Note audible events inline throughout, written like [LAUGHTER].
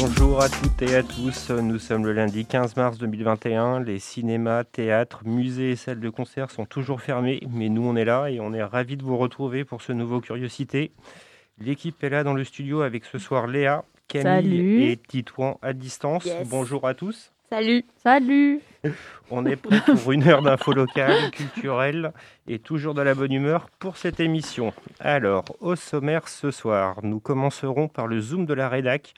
Bonjour à toutes et à tous, nous sommes le lundi 15 mars 2021, les cinémas, théâtres, musées et salles de concert sont toujours fermés, mais nous on est là et on est ravis de vous retrouver pour ce nouveau Curiosité. L'équipe est là dans le studio avec ce soir Léa, Camille et Titouan à distance. Bonjour à tous. Salut. Salut. On est prêt pour une heure d'infos locales, culturelles et toujours de la bonne humeur pour cette émission. Alors, au sommaire ce soir, nous commencerons par le Zoom de la rédac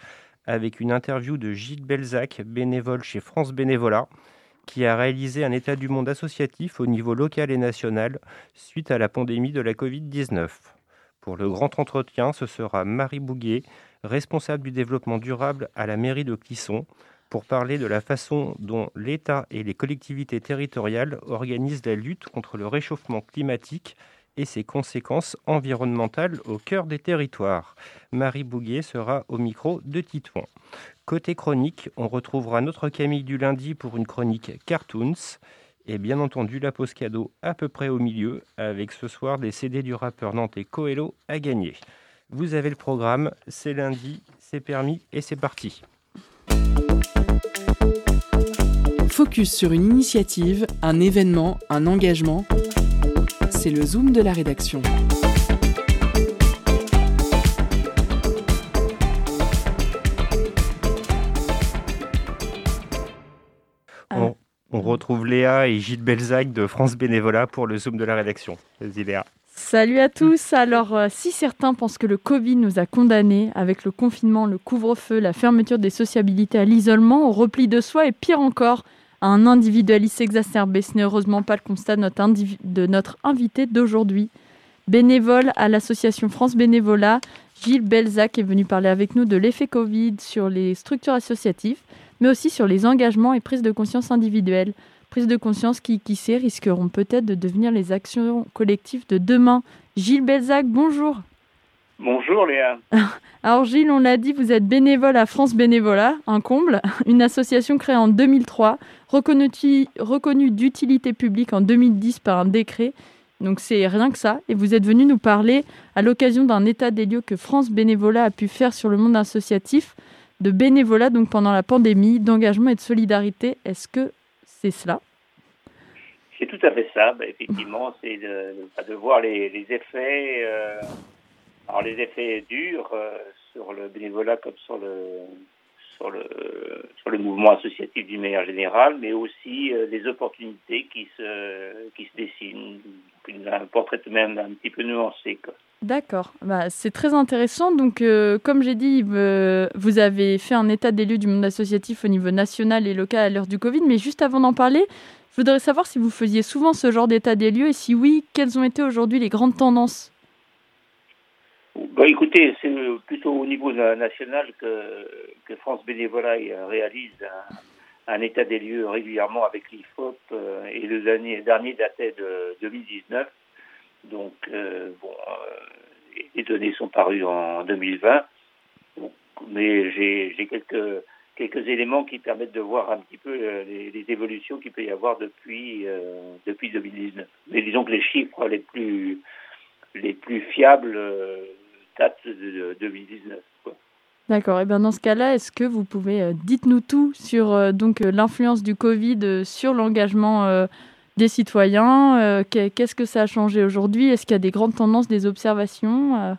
avec une interview de Gilles Belzac, bénévole chez France Bénévolat, qui a réalisé un état du monde associatif au niveau local et national suite à la pandémie de la Covid-19. Pour le grand entretien, ce sera Marie Bouguet, responsable du développement durable à la mairie de Clisson, pour parler de la façon dont l'État et les collectivités territoriales organisent la lutte contre le réchauffement climatique et ses conséquences environnementales au cœur des territoires. Marie Bouguet sera au micro de Titouan. Côté chronique, on retrouvera notre Camille du lundi pour une chronique Cartoons et bien entendu la pause cadeau à peu près au milieu avec ce soir des CD du rappeur nantais Coelho à gagner. Vous avez le programme, c'est lundi, c'est permis et c'est parti. Focus sur une initiative, un événement, un engagement c'est le Zoom de la rédaction. On, retrouve Léa et Gilles Belzac de France Bénévolat pour le Zoom de la rédaction. Vas-y Léa. Salut à tous. Alors, euh, si certains pensent que le Covid nous a condamnés avec le confinement, le couvre-feu, la fermeture des sociabilités à l'isolement, au repli de soi et pire encore, un individualisme exacerbé. Ce n'est heureusement pas le constat de notre, invité d'aujourd'hui. Bénévole à l'association France Bénévolat, Gilles Belzac est venu parler avec nous de l'effet Covid sur les structures associatives, mais aussi sur les engagements et prises de conscience individuelles. Prises de conscience qui, qui sait, risqueront peut-être de devenir les actions collectives de demain. Gilles Belzac, bonjour. Bonjour Léa. [LAUGHS] Alors Gilles, on l'a dit, vous êtes bénévole à France Bénévolat, un comble, une association créée en 2003, reconnue, d'utilité publique en 2010 par un décret. Donc c'est rien que ça. Et vous êtes venu nous parler à l'occasion d'un état des lieux que France Bénévolat a pu faire sur le monde associatif, de bénévolat donc pendant la pandémie, d'engagement et de solidarité. Est-ce que c'est cela? C'est tout à fait ça. Bah, effectivement, [LAUGHS] c'est de, voir les, effets. Euh, effets durs euh, sur le bénévolat comme sur le sur le sur le mouvement associatif d'une manière générale, mais aussi euh, des opportunités qui se qui se dessinent. Un portrait même un petit peu nuancé. D'accord, bah, c'est très intéressant. Donc, euh, comme j'ai dit, vous avez fait un état des lieux du monde associatif au niveau national et local à l'heure du Covid. Mais juste avant d'en parler, je voudrais savoir si vous faisiez souvent ce genre d'état des lieux et si oui, quelles ont été aujourd'hui les grandes tendances? Bon, écoutez, c'est plutôt au niveau national que, que France Bénévolat réalise un, état des lieux régulièrement avec l'IFOP euh, et le dernier, dernier datait de 2019. Donc, euh, bon, euh, les données sont parues en 2020. mais j'ai quelques, quelques éléments qui permettent de voir un petit peu les, les évolutions qu'il peut y avoir depuis, depuis 2019. Mais disons que les chiffres les plus, les plus fiables date de 2019. D'accord. Et bien dans ce cas-là, est-ce que vous pouvez euh, dites-nous tout sur euh, donc euh, l'influence du Covid sur l'engagement des citoyens Qu'est-ce que ça a changé aujourd'hui? Est-ce qu'il y a des grandes tendances, des observations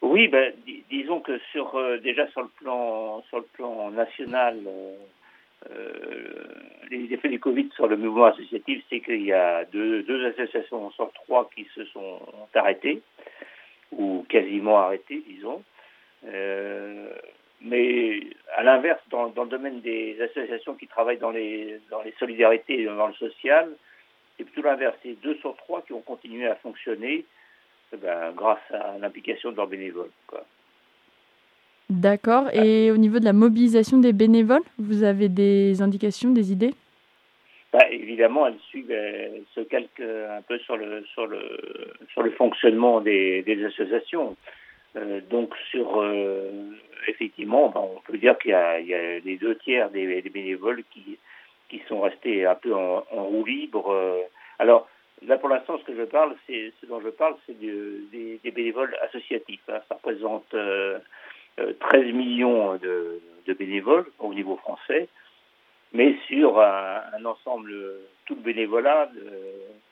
Oui, ben, disons que sur déjà sur le plan sur le plan national, les effets du Covid sur le mouvement associatif, c'est qu'il y a deux, deux associations sur trois qui se sont arrêtées ou quasiment arrêté, disons. Euh, mais à l'inverse, dans, dans, le domaine des associations qui travaillent dans les, dans les solidarités et dans le social, c'est plutôt l'inverse. C'est deux sur trois qui ont continué à fonctionner eh ben, grâce à l'implication de leurs bénévoles. D'accord. Et au niveau de la mobilisation des bénévoles, vous avez des indications, des idées? Bah, évidemment, elle, suit, elle se calque un peu sur le, sur le, sur le fonctionnement des, des associations. Euh, donc, sur, euh, effectivement, bah, on peut dire qu'il y, y, a les deux tiers des, des, bénévoles qui, qui sont restés un peu en, en roue libre. Alors, là, pour l'instant, ce que je parle, c'est ce dont je parle, c'est des, des, bénévoles associatifs. Hein. Ça représente 13 millions de, de bénévoles au niveau français mais sur un, ensemble, tout le bénévolat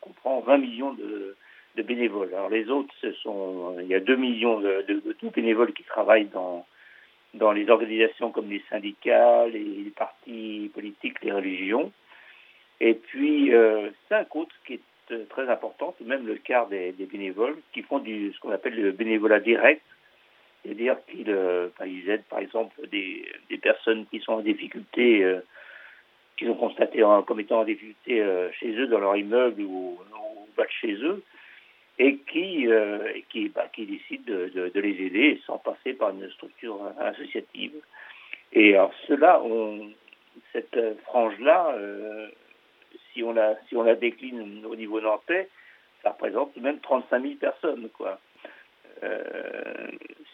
comprend 20 millions de, bénévoles. Alors les autres, ce sont, il y a 2 millions de, bénévoles qui travaillent dans, dans les organisations comme les syndicats, les, partis politiques, les religions. Et puis euh, cinq autres qui est euh, très important, c'est même le quart des, bénévoles qui font du, ce qu'on appelle le bénévolat direct, c'est-à-dire qu'ils euh, aident par exemple des, personnes qui sont en difficulté euh, qu'ils ont constaté comme étant en difficulté euh, chez eux, dans leur immeuble ou au bas de chez eux, et qui, euh, qui, bah, décident de, les aider sans passer par une structure associative. Et alors cela, on, cette frange-là, euh, si on la si on la décline au niveau nantais, ça représente même 35 000 personnes, quoi.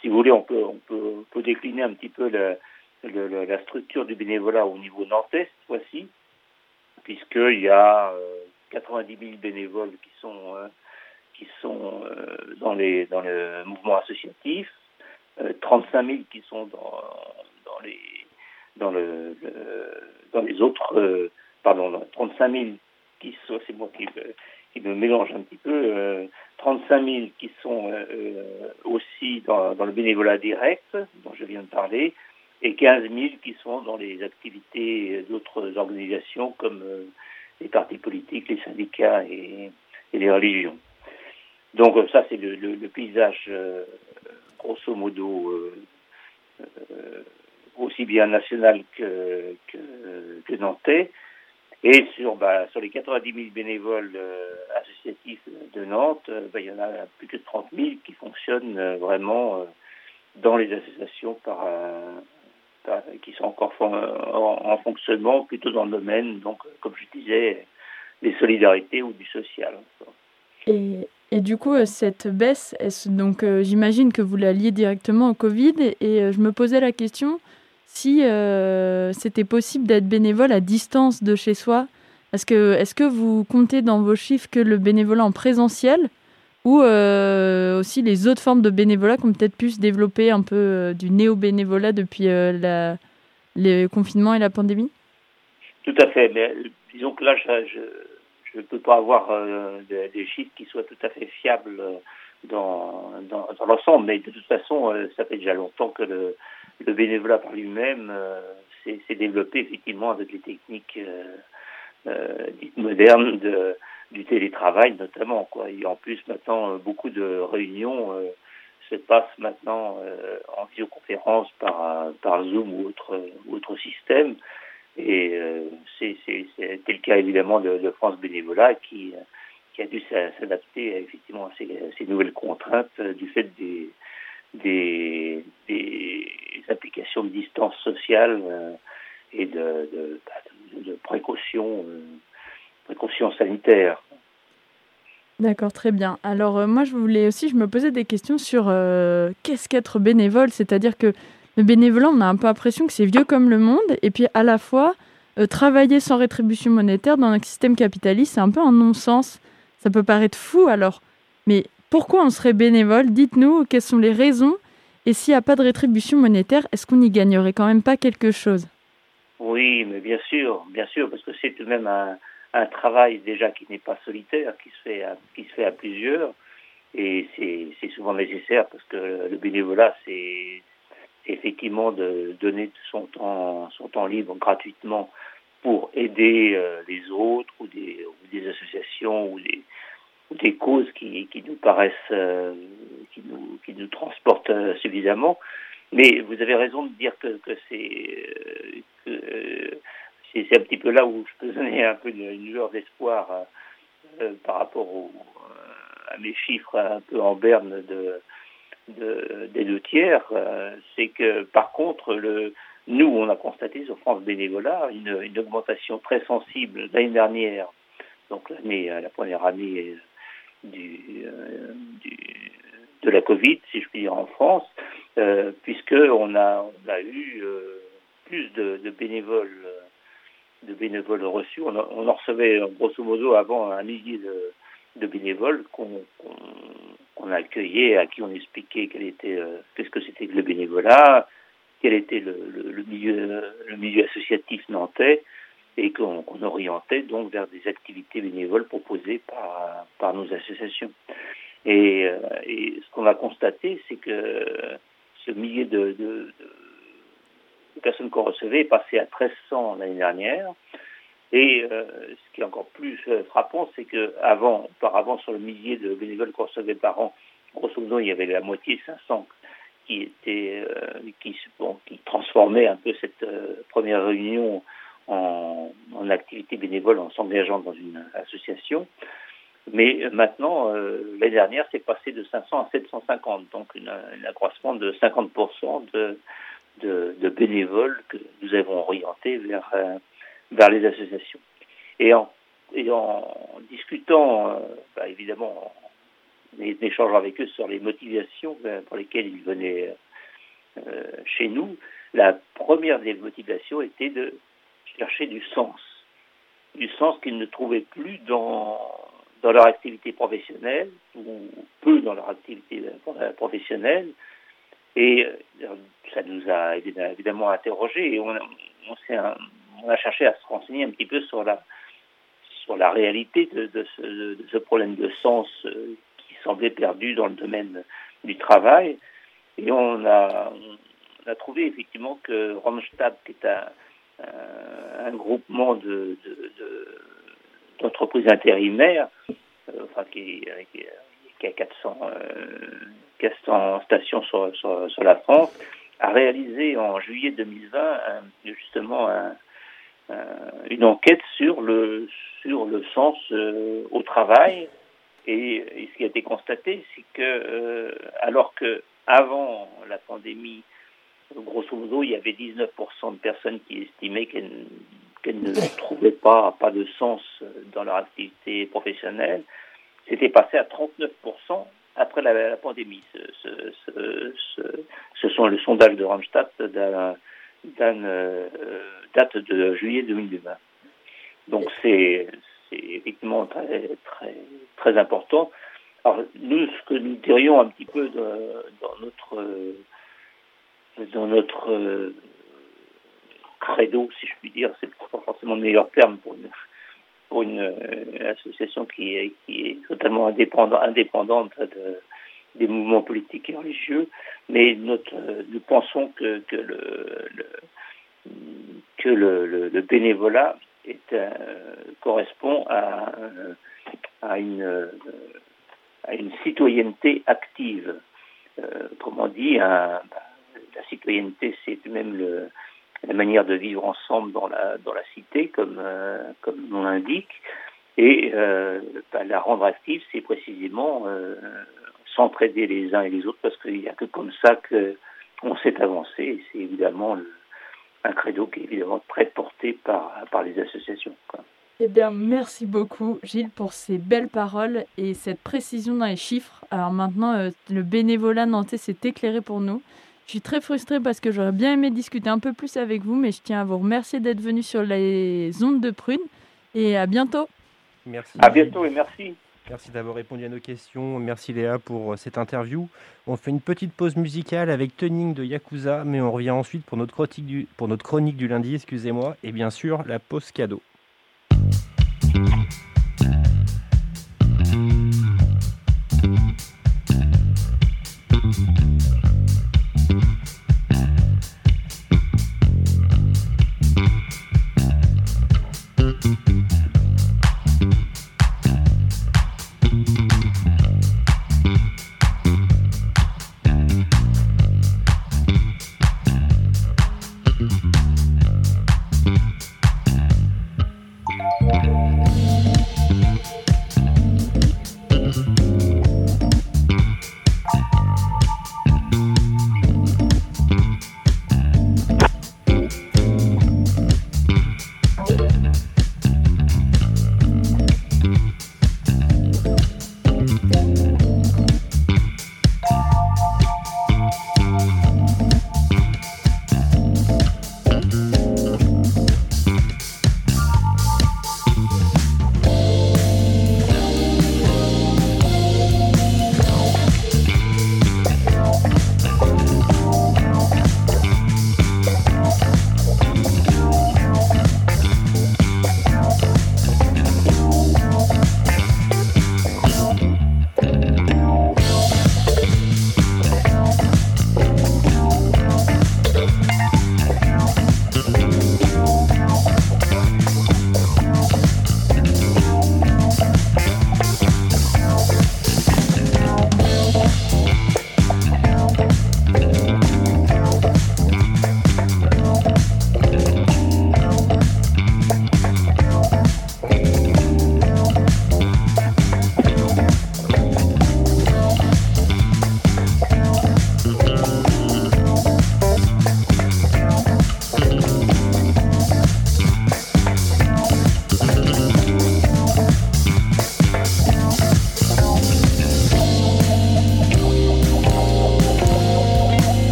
Si vous voulez, on peut on peut, on peut décliner un petit peu la, le, la structure du bénévolat au niveau nantais cette fois-ci, puisqu'il y a euh, 90 000 bénévoles qui sont, euh, qui sont euh, dans, les, dans le mouvement associatif, 35 000 qui sont dans, dans, les, dans, le, dans les autres, pardon, 35 000 qui sont, c'est moi qui, qui me mélange un petit peu, 35 000 qui sont aussi dans, dans le bénévolat direct, dont je viens de parler, et 15 000 qui sont dans les activités d'autres organisations comme euh, les partis politiques, les syndicats et, les religions. Donc euh, ça, c'est le, paysage euh, grosso modo aussi bien national que, que, que nantais. Et sur, bah, sur les 90 000 bénévoles associatifs de Nantes, bah, il y en a plus que 30 000 qui fonctionnent vraiment dans les associations par un, qui sont encore en, fonctionnement plutôt dans le domaine, donc comme je disais, des solidarités ou du social. Et, et du coup, cette baisse, donc euh, j'imagine que vous la liez directement au Covid, et, euh, je me posais la question si euh, c'était possible d'être bénévole à distance de chez soi. Est-ce que, est -ce que vous comptez dans vos chiffres que le bénévolat en présentiel ou euh, aussi les autres formes de bénévolat qui ont peut-être pu se développer un peu euh, du néo-bénévolat depuis euh, la, le confinement et la pandémie? Tout à fait, mais disons que là, je ne peux pas avoir des, chiffres qui soient tout à fait fiables dans, l'ensemble, mais de toute façon, ça fait déjà longtemps que le, bénévolat par lui-même s'est développé effectivement avec les techniques modernes de du télétravail notamment. Quoi. Et en plus, maintenant, euh, beaucoup de réunions euh, se passent maintenant euh, en visioconférence par, par Zoom ou autre, autre système. Et c'était le cas évidemment de, France Bénévolat qui, qui a dû s'adapter effectivement à ces, nouvelles contraintes du fait des, des, des applications de distance sociale et de, de, de précautions sanitaires. D'accord, très bien. Alors euh, moi, je voulais aussi, je me posais des questions sur euh, qu'est-ce qu'être bénévole, c'est-à-dire que le bénévolat, on a un peu l'impression que c'est vieux comme le monde, et puis à la fois, euh, travailler sans rétribution monétaire dans un système capitaliste, c'est un peu un non-sens. Ça peut paraître fou alors, mais pourquoi on serait bénévole? Dites-nous quelles sont les raisons, et s'il n'y a pas de rétribution monétaire, est-ce qu'on n'y gagnerait quand même pas quelque chose? Oui, mais bien sûr, bien sûr, parce que c'est tout de même un un travail déjà qui n'est pas solitaire, qui se fait à, qui se fait à plusieurs, et c'est souvent nécessaire parce que le bénévolat, c'est effectivement de donner son temps, son temps libre gratuitement pour aider euh, les autres ou des, associations ou des, des causes qui, qui nous paraissent, euh, qui, nous, qui nous transportent euh, suffisamment. Mais vous avez raison de dire que, que c'est c'est un petit peu là où je peux donner un peu une, lueur d'espoir euh, euh, par rapport au, euh, à mes chiffres un peu en berne de, de des deux tiers. c'est que par contre, le, nous, on a constaté sur France Bénévolat une, augmentation très sensible l'année dernière, donc l'année, la première année du, de la Covid, si je puis dire, en France, euh, puisqu'on a, on a eu plus de bénévoles de bénévoles reçus. On, on, en recevait grosso modo avant un millier de, de bénévoles qu'on qu accueillait, à qui on expliquait quel était, euh, qu'est-ce que c'était que le bénévolat, quel était le, le, le, milieu, le milieu associatif nantais, et qu'on qu orientait donc vers des activités bénévoles proposées par, par nos associations. Et, euh, et ce qu'on a constaté, c'est que ce millier de, de, de personnes qu'on recevait est passé à 1300 l'année dernière. Et euh, ce qui est encore plus euh, frappant, c'est que avant, auparavant, sur le millier de bénévoles qu'on recevait par an, grosso modo, il y avait la moitié, 500, qui était, euh, qui, bon, un peu cette euh, première réunion en, activité bénévole en s'engageant dans une association. Mais maintenant, l'année dernière, c'est passé de 500 à 750, donc un accroissement de 50% de, de, bénévoles que nous avons orientés vers vers les associations. Et en, et en discutant, euh, bah, évidemment, en, échangeant avec eux sur les motivations euh, pour lesquelles ils venaient euh, chez nous, la première des motivations était de chercher du sens, du sens qu'ils ne trouvaient plus dans, dans leur activité professionnelle, ou peu dans leur activité professionnelle. Et ça nous a évidemment interrogés et on, on s'est on a cherché à se renseigner un petit peu sur la sur la réalité de, de, ce, de ce, problème de sens euh, qui semblait perdu dans le domaine du travail. Et on a, on a trouvé effectivement que Romstad, qui est un, un, groupement de, d'entreprises intérimaires, euh, enfin qui, qui, qui, a 400, euh, 400 stations sur, la France, a réalisé en juillet 2020 justement un, une enquête sur le sur le sens euh, au travail. Et, ce qui a été constaté, c'est que euh, alors que avant la pandémie, grosso modo, il y avait 19% de personnes qui estimaient qu'elles qu ne trouvaient pas pas de sens dans leur activité professionnelle, c'était passé à 39% après la, la pandémie. Ce, ce, ce, ce, ce sont le sondage de Randstad d'un euh, date de juillet 2020. Donc c'est effectivement très, très, très important. Alors nous, ce que nous dirions un petit peu de, dans notre dans notre euh, credo, si je puis dire, c'est pas forcément le meilleur terme pour une pour une, une association qui est, qui est totalement indépendante, de, des mouvements politiques et religieux, mais notre, nous pensons que, que le, le que le, le, le bénévolat est, euh, correspond à, une, une citoyenneté active. Euh, comment dit, un, la citoyenneté, c'est même le, la manière de vivre ensemble dans la, dans la cité, comme, euh, comme on l'indique. Et euh, bah, la rendre active, c'est précisément euh, s'entraider les uns et les autres, parce qu'il n'y a que comme ça qu'on s'est avancé. C'est évidemment un credo qui est évidemment très porté par, par les associations. Eh bien, merci beaucoup, Gilles, pour ces belles paroles et cette précision dans les chiffres. Alors maintenant, le bénévolat nantais s'est éclairé pour nous. Je suis très frustrée parce que j'aurais bien aimé discuter un peu plus avec vous, mais je tiens à vous remercier d'être venu sur les ondes de prune et à bientôt. Merci. À bientôt et merci. Merci d'avoir répondu à nos questions. Merci Léa pour euh, cette interview. On fait une petite pause musicale avec Tuning de Yakuza, mais on revient ensuite pour notre chronique du, pour notre chronique du lundi, excusez-moi, et bien sûr la pause cadeau.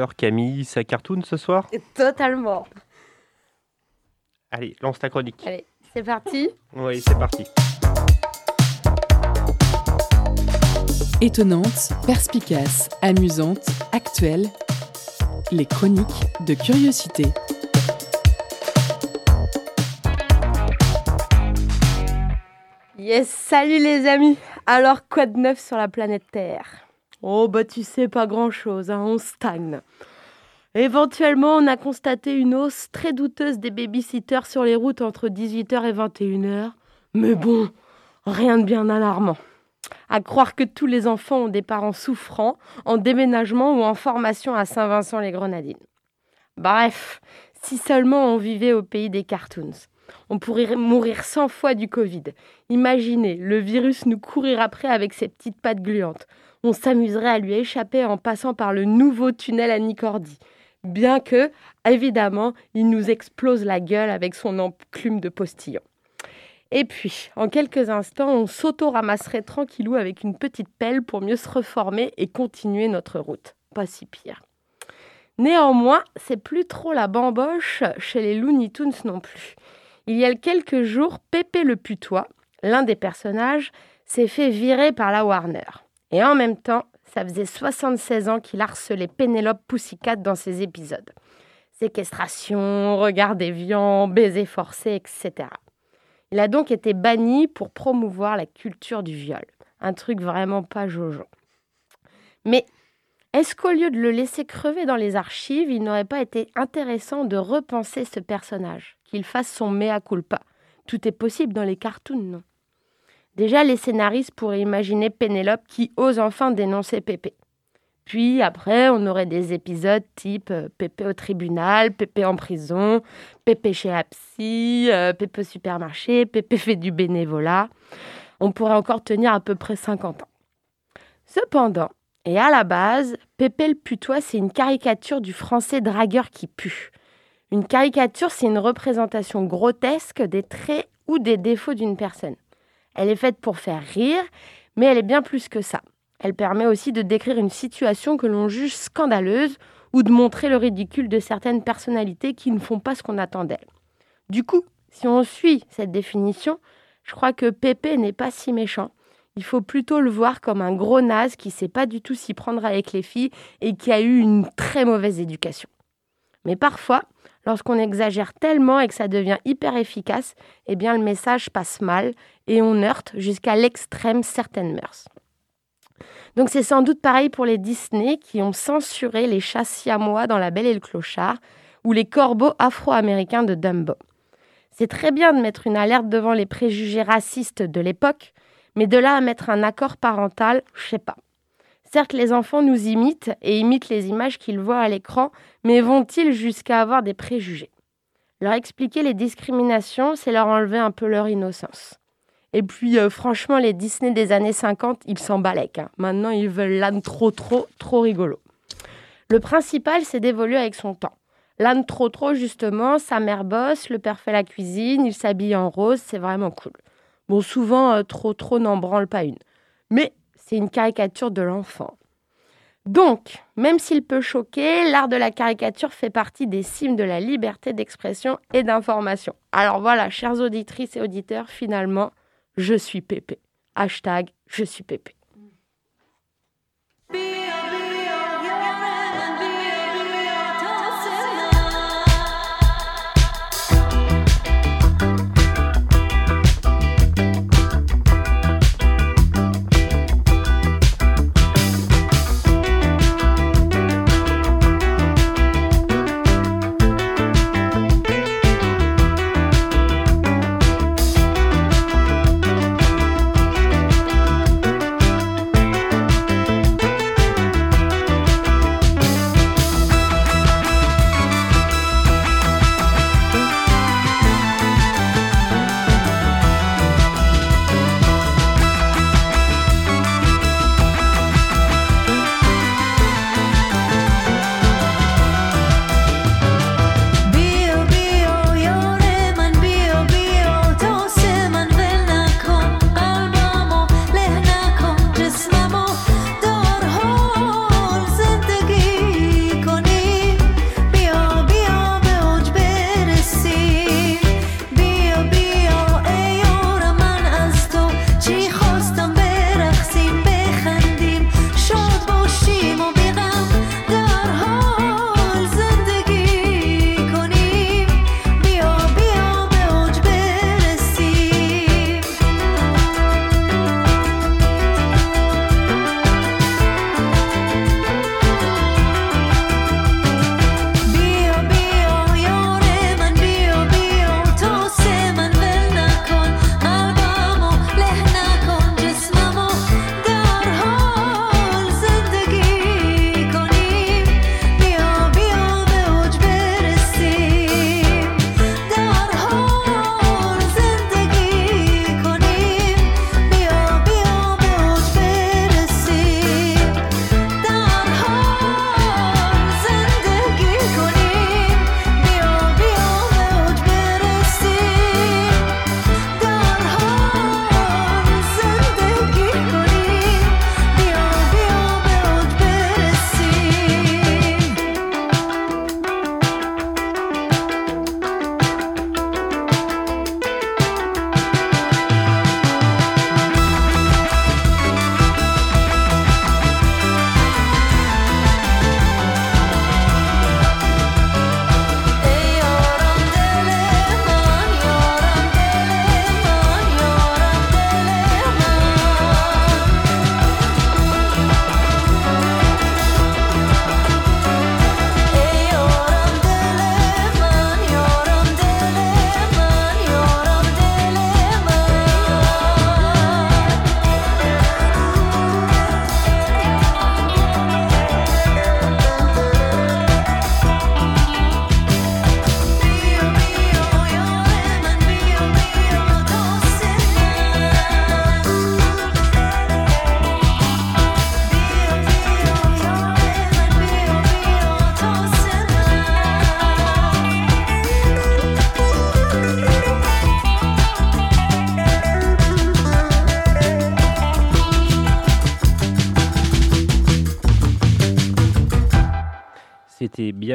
Alors Camille, ça cartoon ce soir? Totalement. Allez, lance ta chronique. Allez, c'est parti. Oui, c'est parti. Étonnante, perspicace, amusante, actuelle, les chroniques de curiosité. Yes, salut les amis. Alors, quoi de neuf sur la planète Terre? Oh, bah tu sais, pas grand-chose, hein, on stagne. Éventuellement, on a constaté une hausse très douteuse des babysitters sur les routes entre 18h et 21h. Mais bon, rien de bien alarmant. À croire que tous les enfants ont des parents souffrants, en déménagement ou en formation à Saint-Vincent-les-Grenadines. Bref, si seulement on vivait au pays des cartoons. On pourrait mourir 100 fois du Covid. Imaginez, le virus nous courir après avec ses petites pattes gluantes. On s'amuserait à lui échapper en passant par le nouveau tunnel à Nicordi. Bien que, évidemment, il nous explose la gueule avec son enclume de postillon. Et puis, en quelques instants, on s'auto-ramasserait tranquillou avec une petite pelle pour mieux se reformer et continuer notre route. Pas si pire. Néanmoins, c'est plus trop la bamboche chez les Looney Tunes non plus. Il y a quelques jours, Pépé le putois, l'un des personnages, s'est fait virer par la Warner. Et en même temps, ça faisait 76 ans qu'il harcelait Pénélope Poussicat dans ses épisodes. Séquestration, regard déviant, baiser forcé, etc. Il a donc été banni pour promouvoir la culture du viol. Un truc vraiment pas jojo. Mais est-ce qu'au lieu de le laisser crever dans les archives, il n'aurait pas été intéressant de repenser ce personnage, qu'il fasse son mea culpa Tout est possible dans les cartoons, non? Déjà, les scénaristes pourraient imaginer Pénélope qui ose enfin dénoncer Pépé. Puis après, on aurait des épisodes type euh, Pépé au tribunal, Pépé en prison, Pépé chez Apsy, euh, Pépé au supermarché, Pépé fait du bénévolat. On pourrait encore tenir à peu près 50 ans. Cependant, et à la base, Pépé le putois, c'est une caricature du français dragueur qui pue. Une caricature, c'est une représentation grotesque des traits ou des défauts d'une personne. Elle est faite pour faire rire, mais elle est bien plus que ça. Elle permet aussi de décrire une situation que l'on juge scandaleuse ou de montrer le ridicule de certaines personnalités qui ne font pas ce qu'on attend d'elles. Du coup, si on suit cette définition, je crois que Pépé n'est pas si méchant. Il faut plutôt le voir comme un gros naze qui sait pas du tout s'y prendre avec les filles et qui a eu une très mauvaise éducation. Mais parfois, lorsqu'on exagère tellement et que ça devient hyper efficace, eh bien le message passe mal et on heurte jusqu'à l'extrême certaines mœurs. Donc c'est sans doute pareil pour les Disney qui ont censuré les chats siamois dans La Belle et le Clochard ou les corbeaux afro-américains de Dumbo. C'est très bien de mettre une alerte devant les préjugés racistes de l'époque, mais de là à mettre un accord parental, je sais pas. Certes, les enfants nous imitent et imitent les images qu'ils voient à l'écran, mais vont-ils jusqu'à avoir des préjugés? Leur expliquer les discriminations, c'est leur enlever un peu leur innocence. Et puis, euh, franchement, les Disney des années 50, ils s'en balèquent. Hein. Maintenant, ils veulent l'âne trop, trop, trop rigolo. Le principal, c'est d'évoluer avec son temps. L'âne trop, trop, justement, sa mère bosse, le père fait la cuisine, il s'habille en rose, c'est vraiment cool. Bon, souvent, euh, trop, trop n'en branle pas une. Mais c'est une caricature de l'enfant. Donc, même s'il peut choquer, l'art de la caricature fait partie des cimes de la liberté d'expression et d'information. Alors voilà, chères auditrices et auditeurs, finalement, je suis Pépé. Hashtag je suis Pépé.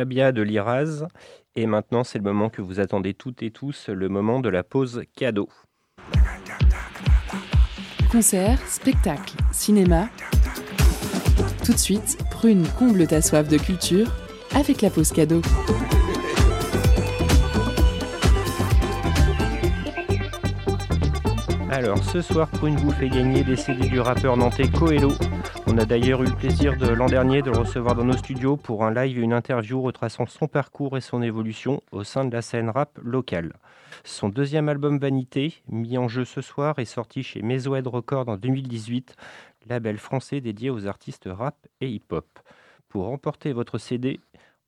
De Liraz. Et maintenant, c'est le moment que vous attendez toutes et tous, le moment de la pause cadeau. Concert, spectacle, cinéma. Tout de suite, Prune comble ta soif de culture avec la pause cadeau. Alors, ce soir, Prune vous fait gagner des CD du rappeur nantais Coelho. On a d'ailleurs eu le plaisir de l'an dernier de le recevoir dans nos studios pour un live et une interview retraçant son parcours et son évolution au sein de la scène rap locale. Son deuxième album Vanité, mis en jeu ce soir, est sorti chez Mesohead Records en 2018, label français dédié aux artistes rap et hip-hop. Pour remporter votre CD,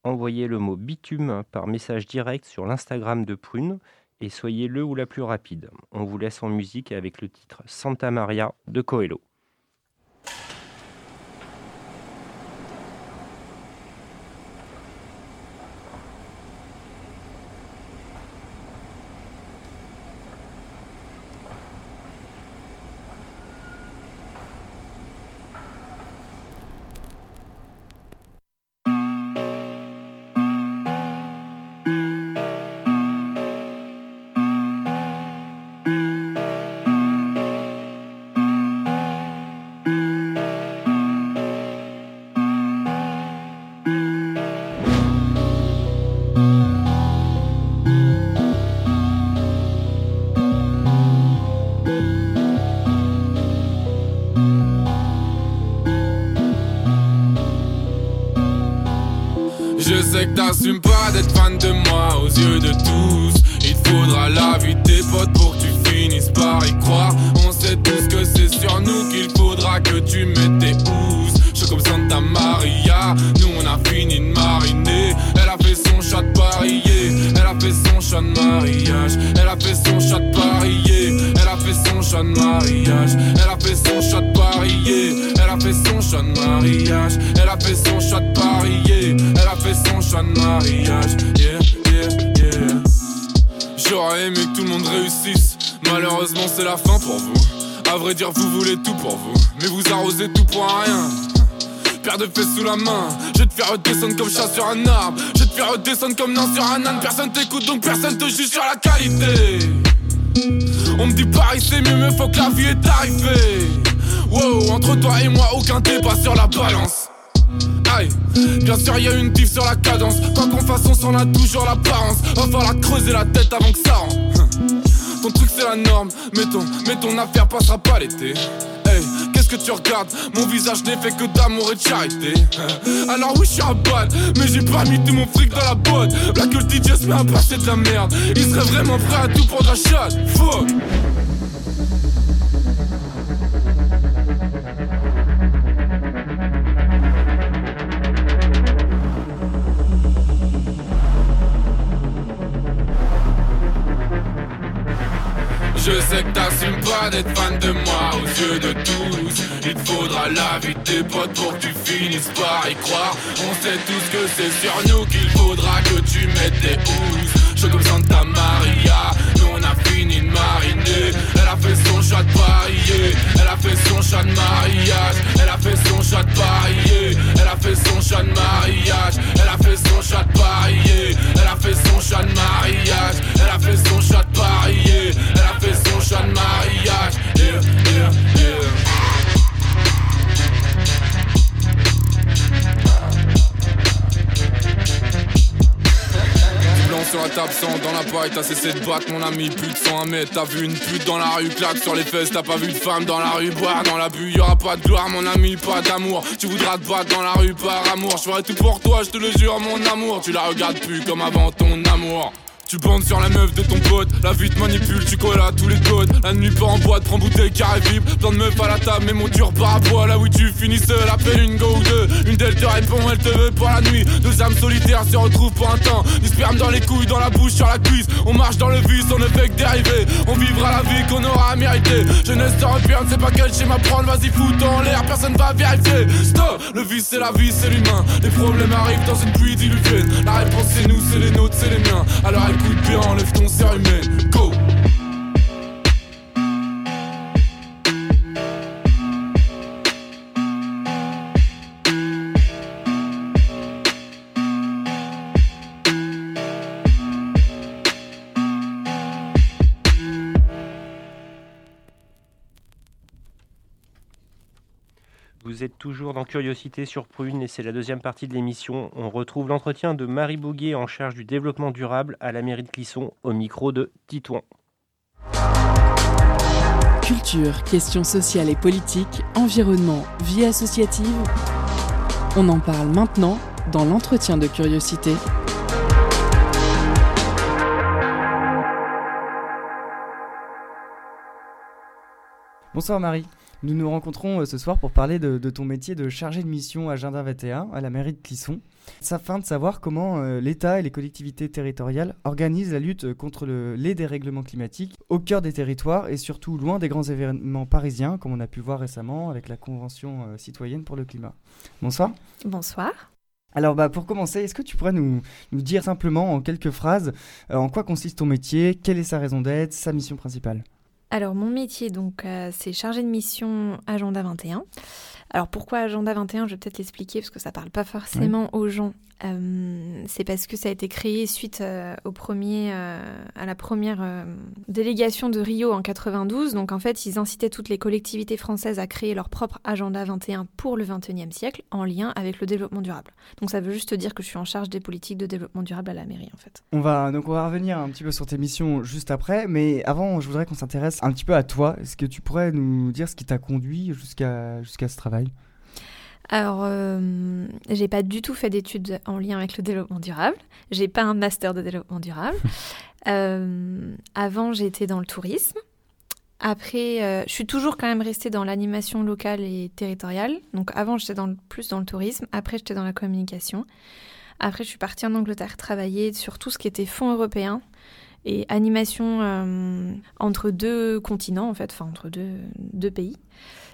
envoyez le mot bitume par message direct sur l'Instagram de Prune et soyez le ou la plus rapide. On vous laisse en musique avec le titre Santa Maria de Coelho. Elle a fait son chat de parier, elle a fait son chat de mariage. Yeah, yeah, yeah. J'aurais aimé que tout le monde réussisse. Malheureusement, c'est la fin pour vous. À vrai dire, vous voulez tout pour vous, mais vous arrosez tout pour rien. Paire de fesses sous la main, je te faire redescendre comme chat sur un arbre. Je te faire redescendre comme nain sur un âne. Personne t'écoute donc personne te juge sur la qualité. On me dit Paris c'est mieux, mais faut que la vie est arrivée. Wow, entre toi et moi, aucun débat sur la balance. Aïe, bien sûr, y a une diff sur la cadence. Quoi qu'on fasse, on s'en a toujours l'apparence. Va falloir creuser la tête avant que ça rentre. Ton truc, c'est la norme. Mais ton, mais ton affaire passera pas l'été. Hey, qu'est-ce que tu regardes? Mon visage n'est fait que d'amour et de charité. Alors, oui, je suis un bad, mais j'ai pas mis tout mon fric dans la boîte. Là que le DJ se met à passer de la merde. Il serait vraiment prêt à tout pour la chatte. Fuck. Je sais que t'assumes pas d'être fan de moi aux yeux de tous. Il faudra la vie de tes potes pour que tu finisses par y croire. On sait tous que c'est sur nous qu'il faudra que tu mettes tes housses Je comme Santa Maria, nous on a fini de mariner. Elle a fait son chat de parier, elle a fait son chat de mariage. Elle a fait son chat de parier, elle a fait son chat de mariage. Elle a fait son chat de parier, elle a fait son chat de mariage. Elle a fait son chat de parier, elle a fait son chat T'as cessé de battre mon ami pute sans un mètre T'as vu une pute dans la rue claque sur les fesses. T'as pas vu de femme dans la rue boire dans la bulle. Y'aura pas de gloire mon ami pas d'amour. Tu voudras te battre dans la rue par amour. Je ferai tout pour toi je te le jure mon amour. Tu la regardes plus comme avant ton amour tu bandes sur la meuf de ton pote, la vie te manipule, tu colles à tous les codes. La nuit pas en boîte, prends bouteille carré vibre. Plein de meufs à la table, mais mon dur par à là où tu finis seul. Appelle une go ou deux, une d'elles te répond, elle te veut pour la nuit. Deux âmes solitaires se retrouvent pour un temps. Du sperme dans les couilles, dans la bouche, sur la cuisse. On marche dans le vice, on ne fait que dériver. On vivra la vie qu'on aura mérité. Jeunesse européenne, c'est pas quel schéma prendre, vas-y fout en l'air, personne va vérifier. Stop, le vice c'est la vie, c'est l'humain. Les problèmes arrivent dans une pluie diluvienne. La réponse c'est nous, c'est les nôtres, c'est les miens. Alors écoute bien, enlève ton cérumen, go! Vous êtes toujours dans Curiosité sur Prune et c'est la deuxième partie de l'émission. On retrouve l'entretien de Marie Bouguet en charge du développement durable à la mairie de Clisson au micro de Titouan. Culture, questions sociales et politiques, environnement, vie associative. On en parle maintenant dans l'entretien de Curiosité. Bonsoir Marie. Nous nous rencontrons euh, ce soir pour parler de, ton métier de chargé de mission Agenda 21 à la mairie de Clisson. Afin de savoir comment euh, l'État et les collectivités territoriales organisent la lutte contre les dérèglements climatiques au cœur des territoires et surtout loin des grands événements parisiens comme on a pu voir récemment avec la Convention euh, citoyenne pour le climat. Bonsoir. Bonsoir. Alors bah, pour commencer, est-ce que tu pourrais nous, dire simplement en quelques phrases en quoi consiste ton métier, quelle est sa raison d'être, sa mission principale? Alors mon métier, donc, euh, c'est chargé de mission Agenda 21. Alors pourquoi Agenda 21 Je vais peut-être l'expliquer parce que ça parle pas forcément aux gens euh, c'est parce que ça a été créé suite euh, au premier, euh, à la première délégation de Rio en 92. Donc en fait, ils incitaient toutes les collectivités françaises à créer leur propre agenda 21 pour le 21e siècle en lien avec le développement durable. Donc ça veut juste dire que je suis en charge des politiques de développement durable à la mairie en fait. On va donc on va revenir un petit peu sur tes missions juste après, mais avant, je voudrais qu'on s'intéresse un petit peu à toi. Est-ce que tu pourrais nous dire ce qui t'a conduit jusqu'à jusqu'à ce travail? Alors, euh, j'ai pas du tout fait d'études en lien avec le développement durable. J'ai pas un master de développement durable. [LAUGHS] Euh, avant, j'étais dans le tourisme. Après, euh, je suis toujours quand même restée dans l'animation locale et territoriale. Donc, avant, j'étais dans plus dans le tourisme. Après, j'étais dans la communication. Après, je suis partie en Angleterre travailler sur tout ce qui était fonds européens et animation euh, entre deux continents, en fait, enfin, entre deux, deux pays.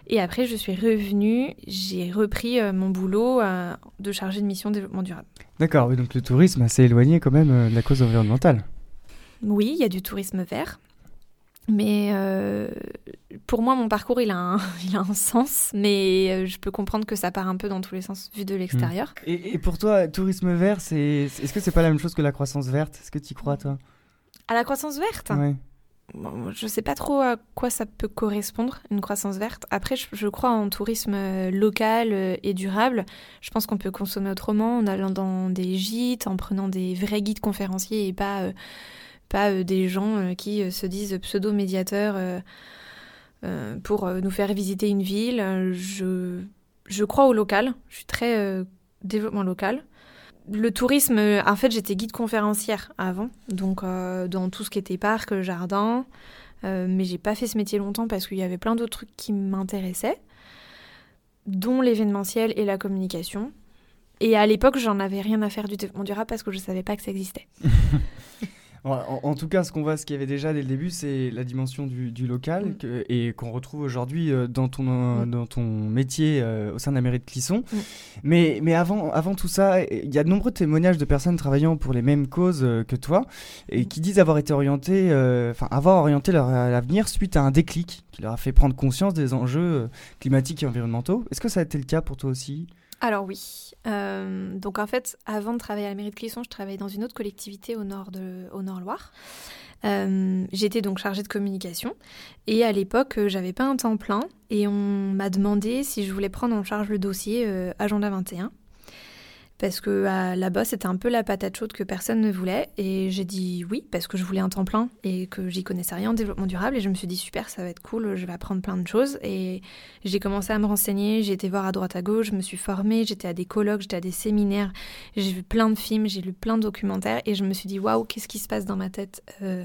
Et après, je suis revenue, j'ai repris euh, mon boulot euh, de chargé de mission développement durable. D'accord, donc le tourisme assez éloigné quand même euh, de la cause environnementale. Oui, il y a du tourisme vert. Mais pour moi, mon parcours, il a, un, [LAUGHS] il a un sens, mais je peux comprendre que ça part un peu dans tous les sens vu de l'extérieur. Hmm. Et, et, pour toi, tourisme vert, c'est, est-ce que c'est pas la même chose que la croissance verte? Est-ce que tu y crois, toi? À la croissance verte? Je ne sais pas trop à quoi ça peut correspondre, une croissance verte. Après, je, crois en tourisme euh, local euh, et durable. Je pense qu'on peut consommer autrement en allant dans des gîtes, en prenant des vrais guides conférenciers et pas, euh, pas des gens qui se disent pseudo-médiateurs pour nous faire visiter une ville. Je, je crois au local. Je suis très développement local le tourisme, euh, en fait, j'étais guide conférencière avant, donc euh, dans tout ce qui était parc, jardin. Euh, mais j'ai pas fait ce métier longtemps parce qu'il y avait plein d'autres trucs qui m'intéressaient, dont l'événementiel et la communication. Et à l'époque, j'en avais rien à faire du développement durable parce que je savais pas que ça existait. [LAUGHS] En, tout cas, ce qu'on voit, ce qu'il y avait déjà dès le début, c'est la dimension du, local mm. et qu'on retrouve aujourd'hui euh, dans, ton, mm. dans ton métier euh, au sein de la mairie de Clisson. Mm. Mais, mais avant, avant tout ça, il y a de nombreux témoignages de personnes travaillant pour les mêmes causes euh, que toi et qui disent avoir été orientées, enfin avoir orienté leur avenir suite à un déclic qui leur a fait prendre conscience des enjeux climatiques et environnementaux. Est-ce que ça a été le cas pour toi aussi? Alors oui. Euh, donc en fait, avant de travailler à la mairie de Clisson, je travaillais dans une autre collectivité au nord de, au Nord Loire. Euh, j'étais donc chargée de communication et à l'époque, euh, j'avais pas un temps plein et on m'a demandé si je voulais prendre en charge le dossier Agenda 21 parce que là-bas c'était un peu la patate chaude que personne ne voulait. Et j'ai dit oui parce que je voulais un temps plein et que j'y connaissais rien en développement durable. Et je me suis dit super ça va être cool je vais apprendre plein de choses. Et j'ai commencé à me renseigner j'ai été voir à droite à gauche je me suis formée j'étais à des colloques j'étais à des séminaires j'ai vu plein de films j'ai lu plein de documentaires et je me suis dit waouh qu'est-ce qui se passe dans ma tête euh,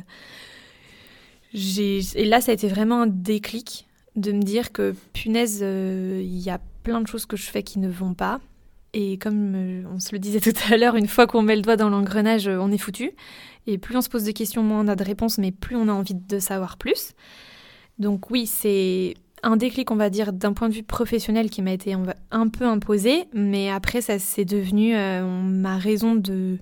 et là ça a été vraiment un déclic de me dire que punaise euh, il y a plein de choses que je fais qui ne vont pas et comme euh, on se le disait [LAUGHS] tout à l'heure, une fois qu'on met le doigt dans l'engrenage, euh, on est foutu. Et plus on se pose de questions, moins on a de réponses, mais plus on a envie de savoir plus. Donc oui, c'est un déclic, on va dire, d'un point de vue professionnel qui m'a été un peu imposé, mais après, ça c'est devenu euh, ma raison de,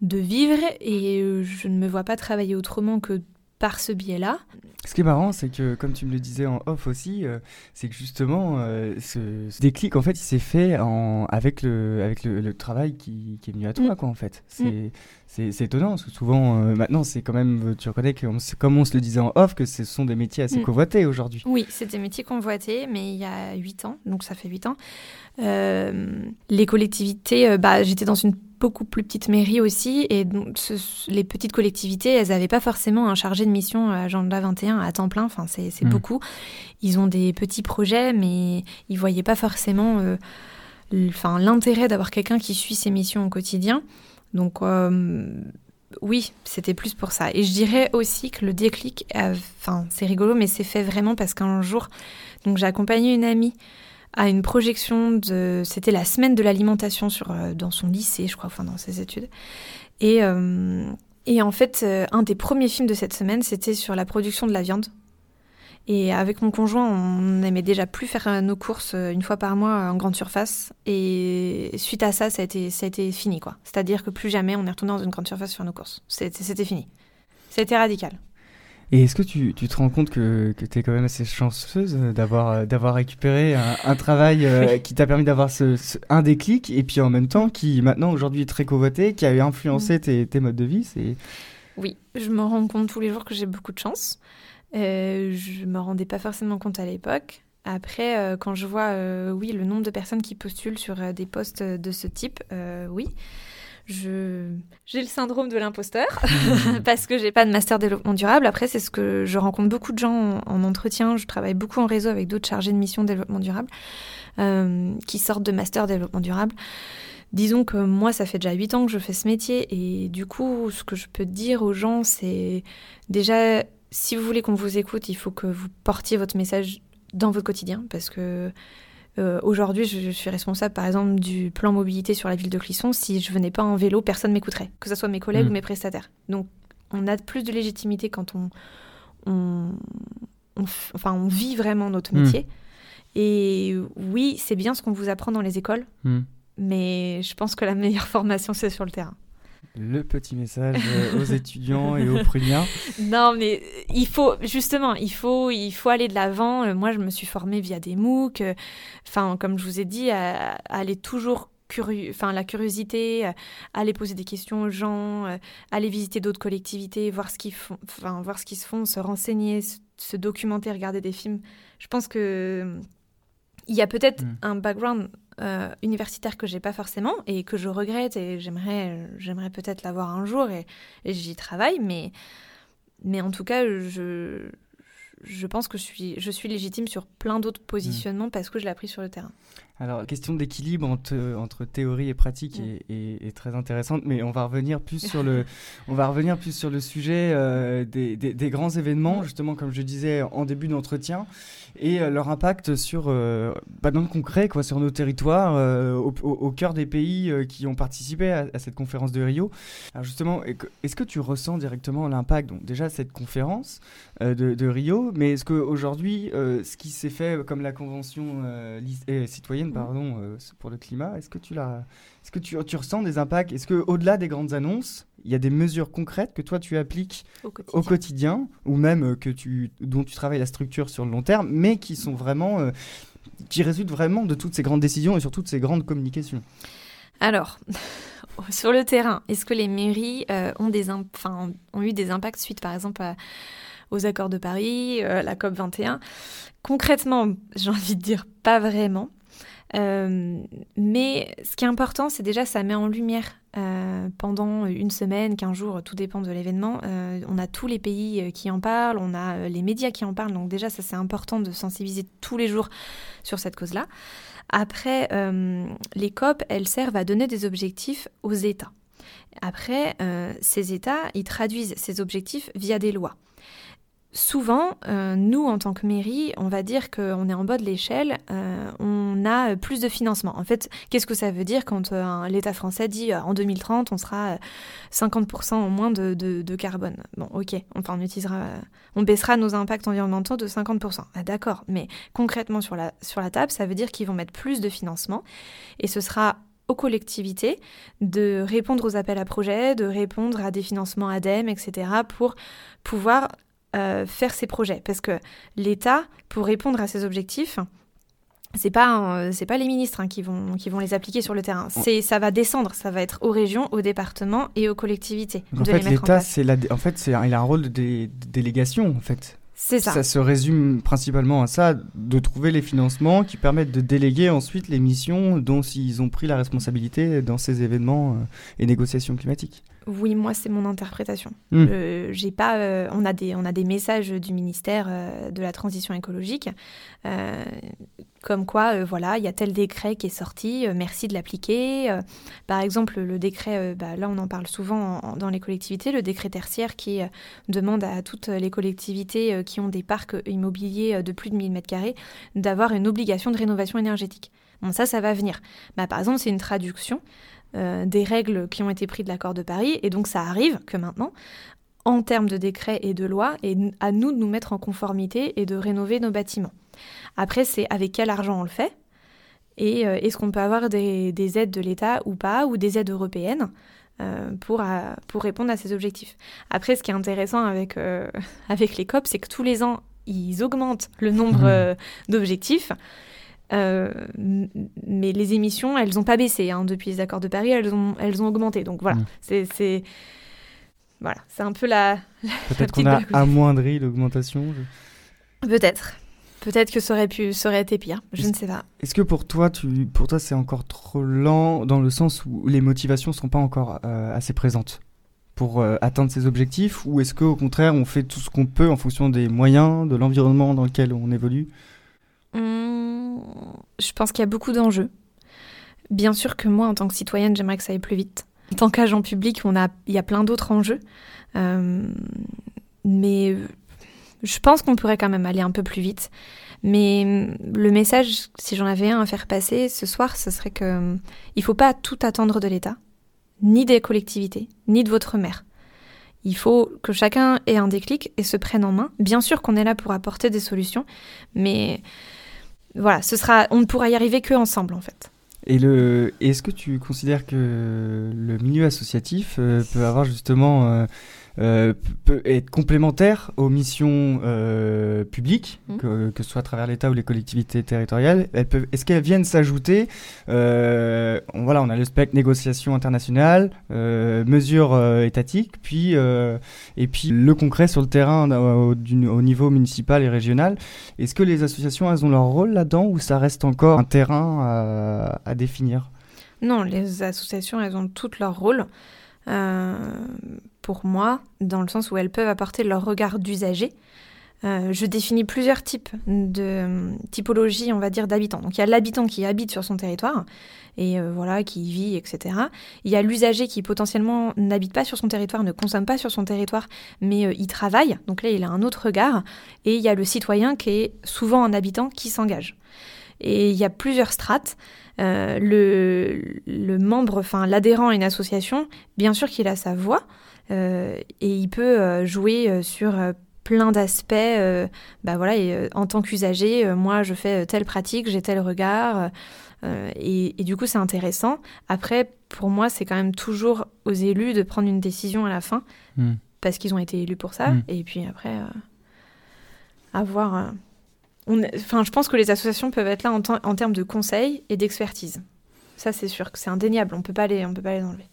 de vivre et je ne me vois pas travailler autrement que par ce biais-là. Ce qui est marrant, c'est que, comme tu me le disais en off aussi, euh, c'est que justement, euh, ce, déclic, en fait, il s'est fait en, avec, le, avec le, travail qui, qui, est venu à toi, mm. quoi, en fait. Mm. C'est étonnant, parce que souvent, euh, maintenant, c'est quand même, tu reconnais que, comme on se le disait en off, que ce sont des métiers assez mm. convoités aujourd'hui. Oui, c'est des métiers convoités, mais il y a 8 ans, donc ça fait 8 ans. les collectivités, bah, j'étais dans une beaucoup plus petite mairie aussi. Et donc, les petites collectivités, elles n'avaient pas forcément un chargé de mission Agenda 21 à temps plein. Enfin, c'est hmm. beaucoup. Ils ont des petits projets, mais ils ne voyaient pas forcément euh, l'intérêt d'avoir quelqu'un qui suit ces missions au quotidien. Donc, euh, oui, c'était plus pour ça. Et je dirais aussi que le déclic, enfin, c'est rigolo, mais c'est fait vraiment parce qu'un jour, donc j'ai accompagné une amie à une projection de. C'était la semaine de l'alimentation sur euh, dans son lycée, je crois, enfin dans ses études. Et, euh, et en fait, un des premiers films de cette semaine, c'était sur la production de la viande. Et avec mon conjoint, on n'aimait déjà plus faire nos courses une fois par mois en grande surface. Et suite à ça, ça a été, ça a été fini, quoi. C'est-à-dire que plus jamais on est retourné dans une grande surface faire nos courses. C'était fini. C'était radical. Et est-ce que tu, tu, te rends compte que, que tu es quand même assez chanceuse d'avoir d'avoir récupéré un, travail euh, qui t'a permis d'avoir ce, un déclic et puis en même temps qui maintenant aujourd'hui est très convoité, qui a influencé tes, tes, modes de vie c'est... Oui, je me rends compte tous les jours que j'ai beaucoup de chance. Euh, je me rendais pas forcément compte à l'époque. Après, euh, quand je vois, euh, oui, le nombre de personnes qui postulent sur des postes de ce type, oui je j'ai le syndrome de l'imposteur [LAUGHS] parce que j'ai pas de master développement durable. Après, c'est ce que je rencontre beaucoup de gens en, entretien. Je travaille beaucoup en réseau avec d'autres chargés de mission développement durable qui sortent de master développement durable. Disons que moi, ça fait déjà 8 ans que je fais ce métier et du coup, ce que je peux dire aux gens, c'est déjà, si vous voulez qu'on vous écoute, il faut que vous portiez votre message dans votre quotidien parce que euh, aujourd'hui, je, suis responsable, par exemple, du plan mobilité sur la ville de Clisson. Si je venais pas en vélo, personne m'écouterait, que ce soit mes collègues ou mm. mes prestataires. Donc, on a plus de légitimité quand on, on, enfin, on vit vraiment notre mm. métier. Et oui, c'est bien ce qu'on vous apprend dans les écoles, mm. mais je pense que la meilleure [LAUGHS] formation, c'est sur le terrain le petit message euh, aux étudiants et aux pruniens. [LAUGHS] Non, mais il faut justement, il faut, il faut aller de l'avant. Euh, moi, je me suis formée via des MOOC. Euh, enfin, comme je vous ai dit, à, aller toujours curieux, enfin la curiosité, aller poser des questions aux gens, aller visiter d'autres collectivités, voir ce qu'ils font, enfin voir ce qu'ils se font, se renseigner, se, documenter, regarder des films. Je pense que il y a peut-être hmm. un background euh, universitaire que j'ai pas forcément et que je regrette et j'aimerais j'aimerais peut-être l'avoir un jour et, j'y travaille mais mais en tout cas je je pense que je suis je suis légitime sur plein d'autres positionnements parce que je l'ai appris sur le terrain. Alors, question d'équilibre entre, entre théorie et pratique est, très intéressante, mais on va revenir plus sur le, [LAUGHS] on va revenir plus sur le sujet euh, des, des, grands événements, justement, comme je disais en début d'entretien, et euh, leur impact sur, euh, bah, dans le concret, quoi, sur nos territoires, au, au, cœur des pays qui ont participé à, cette conférence de Rio. Alors, justement, est-ce que tu ressens directement l'impact, donc déjà cette conférence de, de, Rio, mais est-ce qu'aujourd'hui, ce qui s'est fait comme la convention citoyenne, Mm. pardon, euh, pour le climat. Est-ce que tu est-ce que tu, tu, ressens des impacts? Est-ce que au-delà des grandes annonces, il y a des mesures concrètes que toi tu appliques au quotidien, ou même euh, que tu, dont tu travailles la structure sur le long terme, mais qui sont vraiment, euh, qui résultent vraiment de toutes ces grandes décisions et surtout de ces grandes communications? Alors. [LAUGHS] Sur le terrain, est-ce que les mairies ont, des ont eu des impacts suite, par exemple, aux accords de Paris, la COP 21 Concrètement, [LAUGHS] j'ai envie de dire pas vraiment. Euh, mais ce qui est important, c'est déjà ça met en lumière euh, pendant une semaine, quinze jours, tout dépend de l'événement. Euh, on a tous les pays qui en parlent, on a les médias qui en parlent, donc déjà ça c'est important de sensibiliser tous les jours sur cette cause-là. Après, les COP, elles servent à donner des objectifs aux États. Après, ces États, ils traduisent ces objectifs via des lois souvent, euh, nous, en tant que mairie, on va dire qu'on est en bas de l'échelle, euh, on a plus de financement. En fait, qu'est-ce que ça veut dire quand euh, l'État français dit en 2030, on sera 50% en moins de, carbone? Bon, ok, enfin, on baissera nos impacts environnementaux de 50%. Ah, d'accord, mais concrètement sur la, sur la table, ça veut dire qu'ils vont mettre plus de financement et ce sera aux collectivités de répondre aux appels à projets, de répondre à des financements ADEME, etc., pour pouvoir faire ses projets. Parce que l'État, pour répondre à ses objectifs, c'est pas c'est pas les ministres hein, qui vont qui vont les appliquer sur le terrain. C'est ça va descendre, ça va être aux régions, aux départements et aux collectivités. en fait, l'État, c'est la, en fait, c'est il a un rôle de, délégation en fait. C'est ça. Ça se résume principalement à ça, de trouver les financements qui permettent de déléguer ensuite les missions dont ils ont pris la responsabilité dans ces événements euh, et négociations climatiques. Oui, moi c'est mon interprétation. Hmm. j'ai pas, euh, on a des, on a des messages du ministère euh, de la transition écologique, euh, comme quoi, voilà, il y a tel décret qui est sorti, merci de l'appliquer. par exemple, le décret, bah, là on en parle souvent dans les collectivités, le décret tertiaire qui demande à toutes les collectivités qui ont des parcs immobiliers de plus de 1000 m2 d'avoir une obligation de rénovation énergétique. Bon, ça, ça va venir. Bah, par exemple, c'est une traduction euh, des règles qui ont été prises de l'accord de Paris. Et donc ça arrive que maintenant, en termes de décrets et de lois, et à nous de nous mettre en conformité et de rénover nos bâtiments. Après, c'est avec quel argent on le fait et euh, est-ce qu'on peut avoir des, aides de l'État ou pas, ou des aides européennes euh, pour, pour répondre à ces objectifs. Après, ce qui est intéressant avec, [LAUGHS] avec les COP, c'est que tous les ans, ils augmentent le nombre mmh. d'objectifs. Euh, mais les émissions, elles n'ont pas baissé hein. depuis les accords de Paris, elles ont, elles ont augmenté. Donc voilà, mm. c'est voilà, c'est un peu la. Peut-être qu'on a amoindri l'augmentation. Peut-être. Peut-être que ça aurait pu, ça aurait été pire. Je ne sais pas. Est-ce que pour toi, tu, pour toi, c'est encore trop lent dans le sens où les motivations sont pas encore euh, assez présentes pour euh, atteindre ces objectifs, ou est-ce qu'au contraire, on fait tout ce qu'on peut en fonction des moyens, de l'environnement dans lequel on évolue Hum, je pense qu'il y a beaucoup d'enjeux. Bien sûr que moi, en tant que citoyenne, j'aimerais que ça aille plus vite. En tant qu'agent public, on a, il y a plein d'autres enjeux. Hum, mais je pense qu'on pourrait quand même aller un peu plus vite. Mais le message, si j'en avais un à faire passer ce soir, ce serait que hum, il faut pas tout attendre de l'État, ni des collectivités, ni de votre maire. Il faut que chacun ait un déclic et se prenne en main. Bien sûr qu'on est là pour apporter des solutions, mais voilà, ce sera, on ne pourra y arriver que ensemble en fait. Et le, est-ce que tu considères que le milieu associatif euh, peut avoir justement euh, peut être complémentaire aux missions euh, publiques, mmh. que, que, ce soit à travers l'État ou les collectivités territoriales. Elles peuvent, est-ce qu'elles viennent s'ajouter euh, Voilà, on a le spectre négociation internationale, mesures étatiques, puis et puis le concret sur le terrain au, au, niveau municipal et régional. Est-ce que les associations elles ont leur rôle là-dedans ou ça reste encore un terrain à, à définir? Non, les associations elles ont toutes leur rôle. Euh, pour moi, dans le sens où elles peuvent apporter leur regard d'usager. Euh, je définis plusieurs types de typologies, on va dire, d'habitants. Donc il y a l'habitant qui habite sur son territoire et euh, voilà, qui y vit, etc. Il y a l'usager qui potentiellement n'habite pas sur son territoire, ne consomme pas sur son territoire, mais il travaille. Donc là, il a un autre regard. Et il y a le citoyen qui est souvent un habitant qui s'engage. Et il y a plusieurs strates. Euh, le, membre, enfin l'adhérent à une association, bien sûr qu'il a sa voix euh, et il peut euh, jouer sur plein d'aspects. bah voilà, et, en tant qu'usager, moi je fais telle pratique, j'ai tel regard. Et, du coup, c'est intéressant. Après, pour moi, c'est quand même toujours aux élus de prendre une décision à la fin, hmm. parce qu'ils ont été élus pour ça. Hmm. Et puis après, enfin, je pense que les associations peuvent être là en, termes de conseils et d'expertise. Ça, c'est sûr que c'est indéniable. On peut on peut pas les enlever.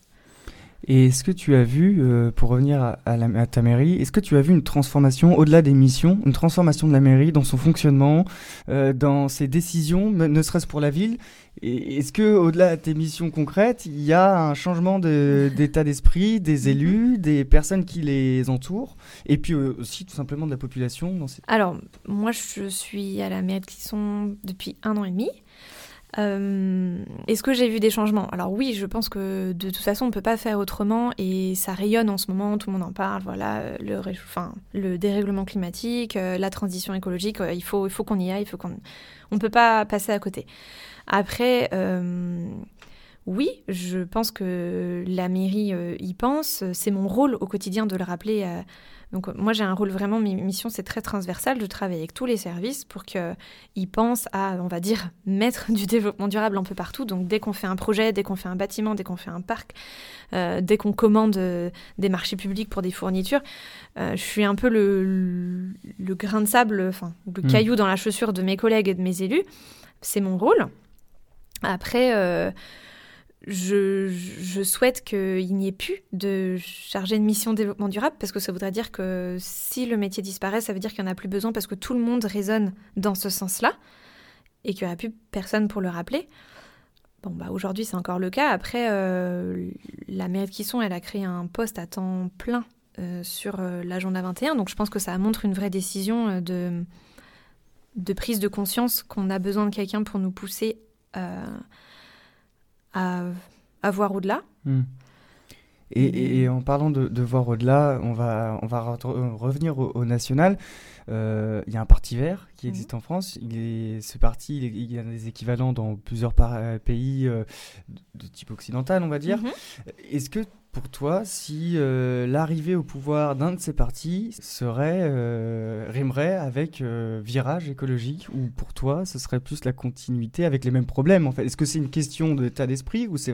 Et est-ce que tu as vu, euh, pour revenir à, ta mairie, est-ce que tu as vu une transformation au-delà des missions, une transformation de la mairie dans son fonctionnement, euh, dans ses décisions, ne serait-ce pour la ville? Est-ce que au-delà de tes missions concrètes, il y a un changement d'état d'esprit des mhm. élus, des personnes qui les entourent, et puis euh, aussi tout simplement de la population dans Alors, moi, je suis à la mairie de Clisson depuis un an et demi. Euh, est-ce que j'ai vu des changements? Alors oui, je pense que de toute façon, on ne peut pas faire autrement et ça rayonne en ce moment, tout le monde en parle, voilà, le, dérèglement climatique, euh, la transition écologique, euh, il faut, il faut qu'on y aille, il faut qu'on... On ne peut pas passer à côté. Après, oui, je pense que la mairie y pense. C'est mon rôle au quotidien de le rappeler donc moi j'ai un rôle vraiment, mes missions c'est très transversal, de travailler avec tous les services pour qu'ils pensent à, on va dire, [LAUGHS] mettre du développement durable un peu partout. Donc dès qu'on fait un projet, dès qu'on fait un bâtiment, dès qu'on fait un parc, euh, dès qu'on commande euh, des marchés publics pour des fournitures, euh, je suis un peu le, grain de sable, enfin le hmm. caillou dans la chaussure de mes collègues et de mes élus. C'est mon rôle. Après je, souhaite qu'il n'y ait plus de chargé de mission développement durable parce que ça voudrait dire que si le métier disparaît, ça veut dire qu'il n'y en a plus besoin parce que tout le monde résonne dans ce sens-là et qu'il n'y aura plus personne pour le rappeler. Bon, bah aujourd'hui, c'est encore le cas. Après, euh, la mairie de Quisson, elle a créé un poste à temps plein euh, sur euh, l'agenda 21. Donc, je pense que ça montre une vraie décision de, de prise de conscience qu'on a besoin de quelqu'un pour nous pousser à, voir au-delà. Hmm. Et, en parlant de, voir au-delà, on va, on va revenir au, national. Euh, il y a un parti vert qui existe hmm. en France. Il est, ce parti, il, y a des équivalents dans plusieurs pays euh, de type occidental, on va dire. Hmm. Est-ce que pour toi si euh, l'arrivée au pouvoir d'un de ces partis serait euh, rimerait avec euh, virage écologique ou pour toi ce serait plus la continuité avec les mêmes problèmes en fait? Est-ce que c'est une question d'état d'esprit ou c'est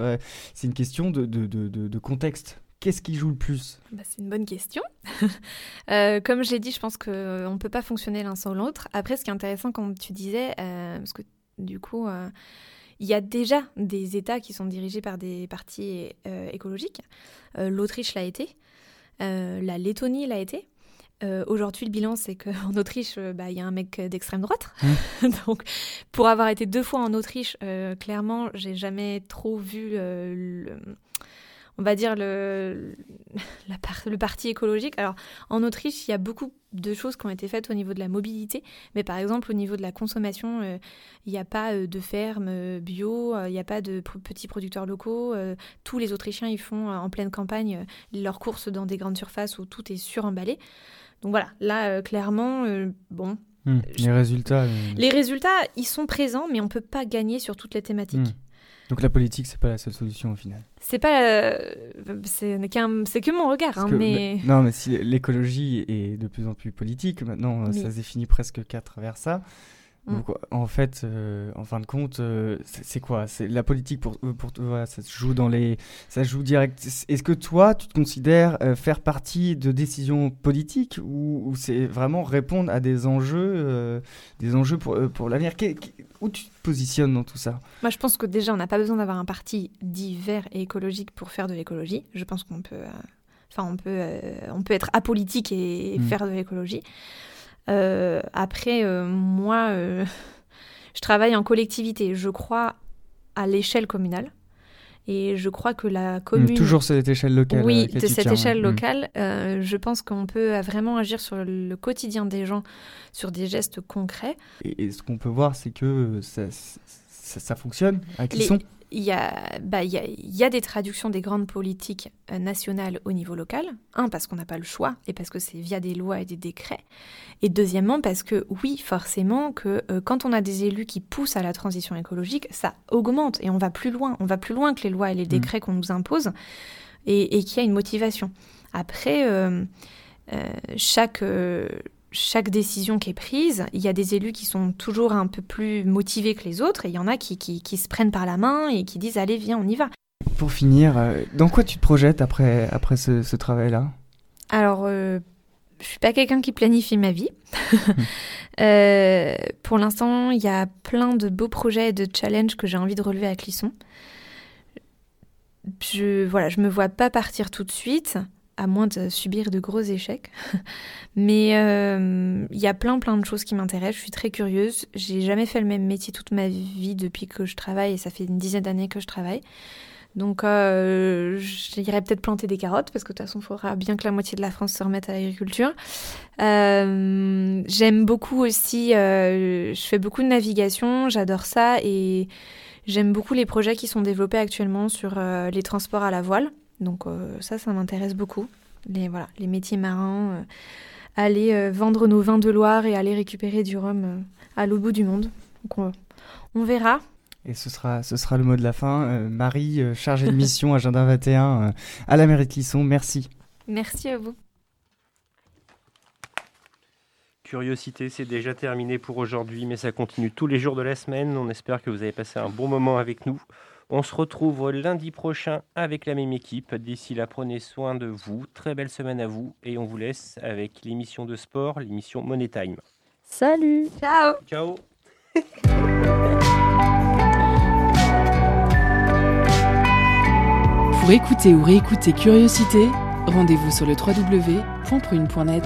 c'est une question de, de, de, contexte? Qu'est-ce qui joue le plus? Bah, C'est une bonne question. [LAUGHS] comme j'ai dit, je pense qu'on ne peut pas fonctionner l'un sans l'autre. Après, ce qui est intéressant, comme tu disais, parce que du coup, il y a déjà des États qui sont dirigés par des partis euh, écologiques. Euh, L'Autriche l'a été, euh, la Lettonie l'a été. Aujourd'hui, le bilan, c'est qu'en [LAUGHS] Autriche, bah, il y a un mec d'extrême droite. Mmh. [LAUGHS] Donc, pour avoir été deux fois en Autriche, clairement, j'ai jamais trop vu le on va dire, le, [LAUGHS] le parti écologique. Alors, en Autriche, il y a beaucoup de choses qui ont été faites au niveau de la mobilité, mais par exemple, au niveau de la consommation, euh, il n'y a pas euh, de fermes euh, bio, il n'y a pas de petits producteurs locaux. tous les Autrichiens, ils font en pleine campagne leurs courses dans des grandes surfaces où tout est suremballé. Donc voilà, là, clairement, bon, hmm, les résultats. Les résultats, ils sont présents, mais on ne peut pas gagner sur toutes les thématiques. Hmm. Donc la politique, c'est pas la seule solution au final. C'est pas, euh, c'est que mon regard, hein, mais... non, mais si l'écologie est de plus en plus politique, maintenant, ça se définit presque qu'à travers ça. Mm. Donc, en fait, euh, en fin de compte, euh, c'est quoi? C'est la politique pour, euh, pour toi, ça se joue dans les, ça joue direct. Est-ce que toi, tu te considères faire partie de décisions politiques ou, c'est vraiment répondre à des enjeux, des enjeux pour, pour l'avenir? Où tu te positionnes dans tout ça? Moi, je pense que déjà, on n'a pas besoin d'avoir un parti dit vert et écologique pour faire de l'écologie. Je pense qu'on peut, enfin, on peut, on peut être apolitique et mm. faire de l'écologie. Euh, après, euh, moi, euh, [LAUGHS] je travaille en collectivité. Je crois à l'échelle communale. Et je crois que la mmh, commune... toujours cette échelle locale. Oui, de cette échelle mmh. locale. je pense qu'on peut vraiment agir sur le quotidien des gens, sur des gestes concrets. Et, ce qu'on peut voir, c'est que ça, ça, fonctionne à qui sont il y, a, bah, il, y a, il y a des traductions des grandes politiques euh, nationales au niveau local. Un, parce qu'on n'a pas le choix et parce que c'est via des lois et des décrets. Et deuxièmement, parce que oui, forcément, que euh, quand on a des élus qui poussent à la transition écologique, ça augmente et on va plus loin. On va plus loin que les lois et les mmh. décrets qu'on nous impose et, et qu'il y a une motivation. Après, euh, chaque chaque décision qui est prise, il y a des élus qui sont toujours un peu plus motivés que les autres, et il y en a qui, qui, se prennent par la main et qui disent allez viens on y va. Pour finir, euh, dans quoi tu te projettes après, après ce, travail-là? Alors, euh, je suis pas quelqu'un qui planifie ma vie. [LAUGHS] euh, pour l'instant, il y a plein de beaux projets et de challenges que j'ai envie de relever à Clisson. Je voilà, je me vois pas partir tout de suite à moins de subir de gros échecs. [LAUGHS] Mais euh, il y a plein plein de choses qui m'intéressent, je suis très curieuse. J'ai jamais fait le même métier toute ma vie depuis que je travaille et ça fait une dizaine d'années que je travaille. Donc euh, j'irai peut-être planter des carottes parce que de toute façon il faudra bien que la moitié de la France se remette à l'agriculture. Euh, j'aime beaucoup aussi, je fais beaucoup de navigation, j'adore ça et j'aime beaucoup les projets qui sont développés actuellement sur les transports à la voile. Donc euh, ça, ça m'intéresse beaucoup. Les, voilà, les métiers marins, euh, aller euh, vendre nos vins de Loire et aller récupérer du rhum à l'autre bout du monde. Donc on, verra. Et ce sera, ce sera le mot de la fin. Euh, Marie, euh, chargée de mission Agenda 21 à la mairie de Clisson, merci. Merci à vous. Curiosité, c'est déjà terminé pour aujourd'hui, mais ça continue tous les jours de la semaine. On espère que vous avez passé un bon moment avec nous. On se retrouve lundi prochain avec la même équipe. D'ici là, prenez soin de vous. Très belle semaine à vous. Et on vous laisse avec l'émission de sport, l'émission Money Time. Salut Ciao Ciao [LAUGHS] Pour écouter ou réécouter Curiosité, rendez-vous sur le www.prune.net.